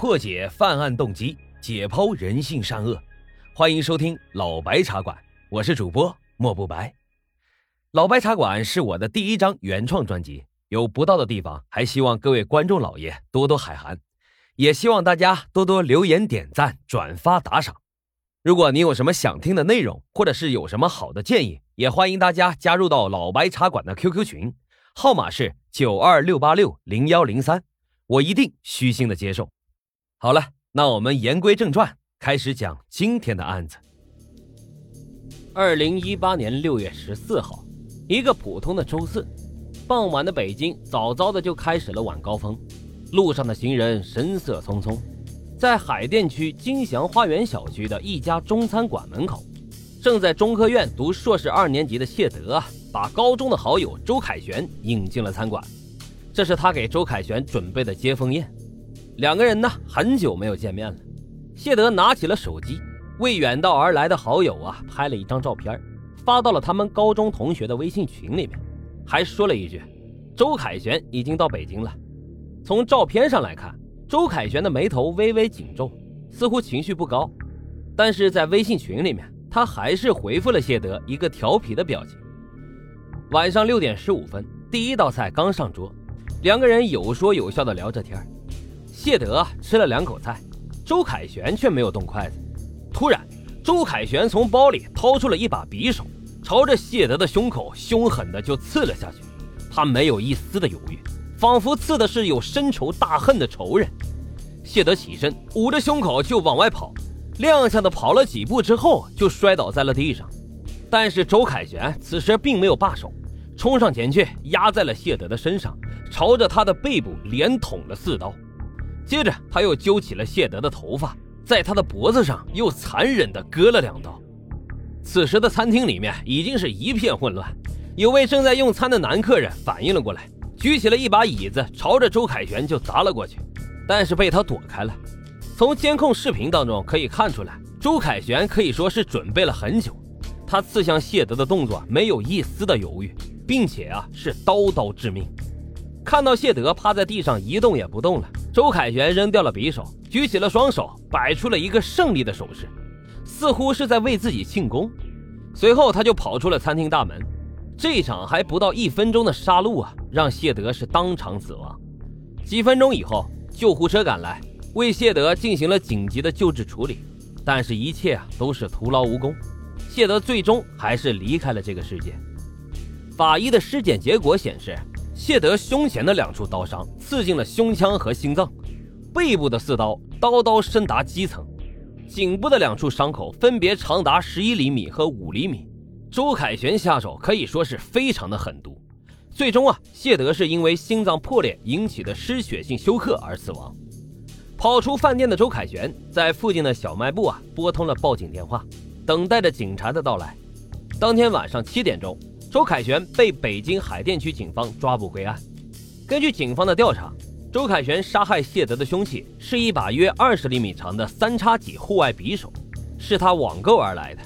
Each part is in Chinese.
破解犯案动机，解剖人性善恶。欢迎收听老白茶馆，我是主播莫不白。老白茶馆是我的第一张原创专辑，有不到的地方，还希望各位观众老爷多多海涵，也希望大家多多留言、点赞、转发、打赏。如果你有什么想听的内容，或者是有什么好的建议，也欢迎大家加入到老白茶馆的 QQ 群，号码是九二六八六零幺零三，我一定虚心的接受。好了，那我们言归正传，开始讲今天的案子。二零一八年六月十四号，一个普通的周四，傍晚的北京早早的就开始了晚高峰，路上的行人神色匆匆。在海淀区金祥花园小区的一家中餐馆门口，正在中科院读硕士二年级的谢德啊，把高中的好友周凯旋引进了餐馆，这是他给周凯旋准备的接风宴。两个人呢，很久没有见面了。谢德拿起了手机，为远道而来的好友啊拍了一张照片，发到了他们高中同学的微信群里面，还说了一句：“周凯旋已经到北京了。”从照片上来看，周凯旋的眉头微微紧皱，似乎情绪不高。但是在微信群里面，他还是回复了谢德一个调皮的表情。晚上六点十五分，第一道菜刚上桌，两个人有说有笑的聊着天谢德吃了两口菜，周凯旋却没有动筷子。突然，周凯旋从包里掏出了一把匕首，朝着谢德的胸口凶狠的就刺了下去。他没有一丝的犹豫，仿佛刺的是有深仇大恨的仇人。谢德起身，捂着胸口就往外跑，踉跄的跑了几步之后就摔倒在了地上。但是周凯旋此时并没有罢手，冲上前去压在了谢德的身上，朝着他的背部连捅了四刀。接着，他又揪起了谢德的头发，在他的脖子上又残忍地割了两刀。此时的餐厅里面已经是一片混乱，有位正在用餐的男客人反应了过来，举起了一把椅子，朝着周凯旋就砸了过去，但是被他躲开了。从监控视频当中可以看出来，周凯旋可以说是准备了很久，他刺向谢德的动作没有一丝的犹豫，并且啊是刀刀致命。看到谢德趴在地上一动也不动了。周凯旋扔掉了匕首，举起了双手，摆出了一个胜利的手势，似乎是在为自己庆功。随后，他就跑出了餐厅大门。这场还不到一分钟的杀戮啊，让谢德是当场死亡。几分钟以后，救护车赶来，为谢德进行了紧急的救治处理，但是，一切啊都是徒劳无功。谢德最终还是离开了这个世界。法医的尸检结果显示。谢德胸前的两处刀伤刺进了胸腔和心脏，背部的四刀刀刀深达肌层，颈部的两处伤口分别长达十一厘米和五厘米。周凯旋下手可以说是非常的狠毒。最终啊，谢德是因为心脏破裂引起的失血性休克而死亡。跑出饭店的周凯旋在附近的小卖部啊拨通了报警电话，等待着警察的到来。当天晚上七点钟。周凯旋被北京海淀区警方抓捕归案。根据警方的调查，周凯旋杀害谢德的凶器是一把约二十厘米长的三叉戟户外匕首，是他网购而来的。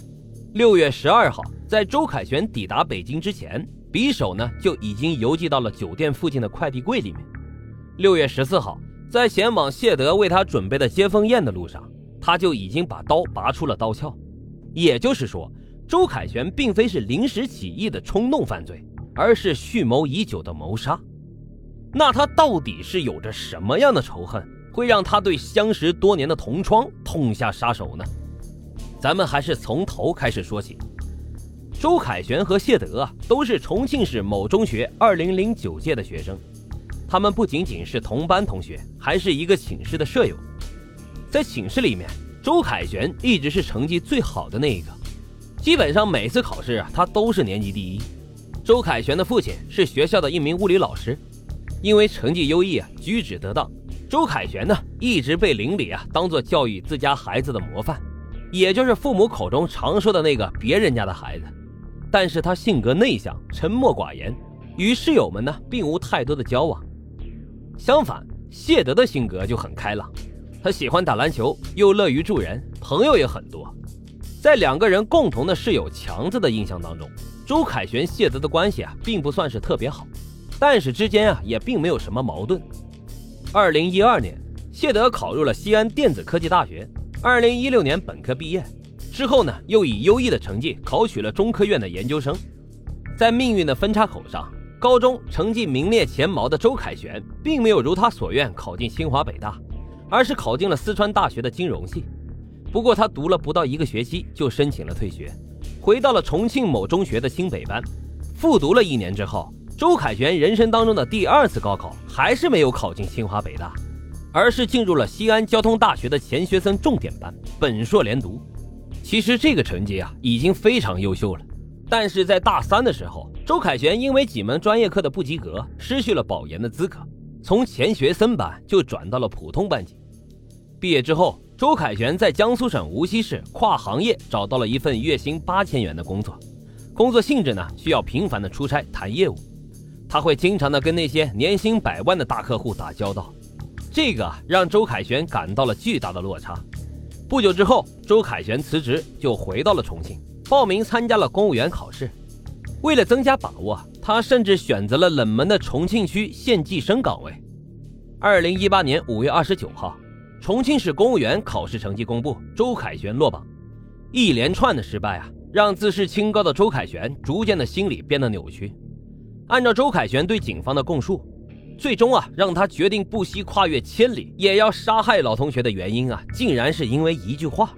六月十二号，在周凯旋抵达北京之前，匕首呢就已经邮寄到了酒店附近的快递柜里面。六月十四号，在前往谢德为他准备的接风宴的路上，他就已经把刀拔出了刀鞘。也就是说。周凯旋并非是临时起意的冲动犯罪，而是蓄谋已久的谋杀。那他到底是有着什么样的仇恨，会让他对相识多年的同窗痛下杀手呢？咱们还是从头开始说起。周凯旋和谢德啊，都是重庆市某中学2009届的学生，他们不仅仅是同班同学，还是一个寝室的舍友。在寝室里面，周凯旋一直是成绩最好的那一个。基本上每次考试啊，他都是年级第一。周凯旋的父亲是学校的一名物理老师，因为成绩优异啊，举止得当，周凯旋呢一直被邻里啊当做教育自家孩子的模范，也就是父母口中常说的那个别人家的孩子。但是他性格内向，沉默寡言，与室友们呢并无太多的交往。相反，谢德的性格就很开朗，他喜欢打篮球，又乐于助人，朋友也很多。在两个人共同的室友强子的印象当中，周凯旋、谢德的关系啊，并不算是特别好，但是之间啊，也并没有什么矛盾。二零一二年，谢德考入了西安电子科技大学，二零一六年本科毕业之后呢，又以优异的成绩考取了中科院的研究生。在命运的分叉口上，高中成绩名列前茅的周凯旋，并没有如他所愿考进清华北大，而是考进了四川大学的金融系。不过他读了不到一个学期就申请了退学，回到了重庆某中学的新北班，复读了一年之后，周凯旋人生当中的第二次高考还是没有考进清华北大，而是进入了西安交通大学的钱学森重点班，本硕连读。其实这个成绩啊已经非常优秀了，但是在大三的时候，周凯旋因为几门专业课的不及格，失去了保研的资格，从钱学森班就转到了普通班级。毕业之后。周凯旋在江苏省无锡市跨行业找到了一份月薪八千元的工作，工作性质呢需要频繁的出差谈业务，他会经常的跟那些年薪百万的大客户打交道，这个让周凯旋感到了巨大的落差。不久之后，周凯旋辞职就回到了重庆，报名参加了公务员考试。为了增加把握，他甚至选择了冷门的重庆区县计生岗位。二零一八年五月二十九号。重庆市公务员考试成绩公布，周凯旋落榜。一连串的失败啊，让自视清高的周凯旋逐渐的心理变得扭曲。按照周凯旋对警方的供述，最终啊，让他决定不惜跨越千里也要杀害老同学的原因啊，竟然是因为一句话。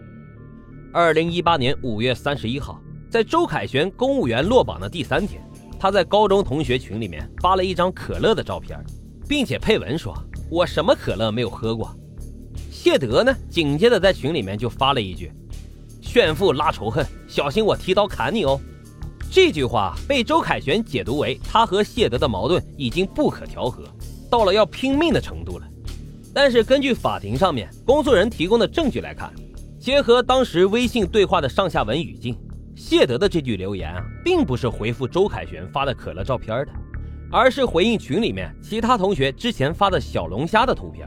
二零一八年五月三十一号，在周凯旋公务员落榜的第三天，他在高中同学群里面发了一张可乐的照片，并且配文说：“我什么可乐没有喝过。”谢德呢？紧接着在群里面就发了一句：“炫富拉仇恨，小心我提刀砍你哦。”这句话被周凯旋解读为他和谢德的矛盾已经不可调和，到了要拼命的程度了。但是根据法庭上面公诉人提供的证据来看，结合当时微信对话的上下文语境，谢德的这句留言啊，并不是回复周凯旋发的可乐照片的，而是回应群里面其他同学之前发的小龙虾的图片。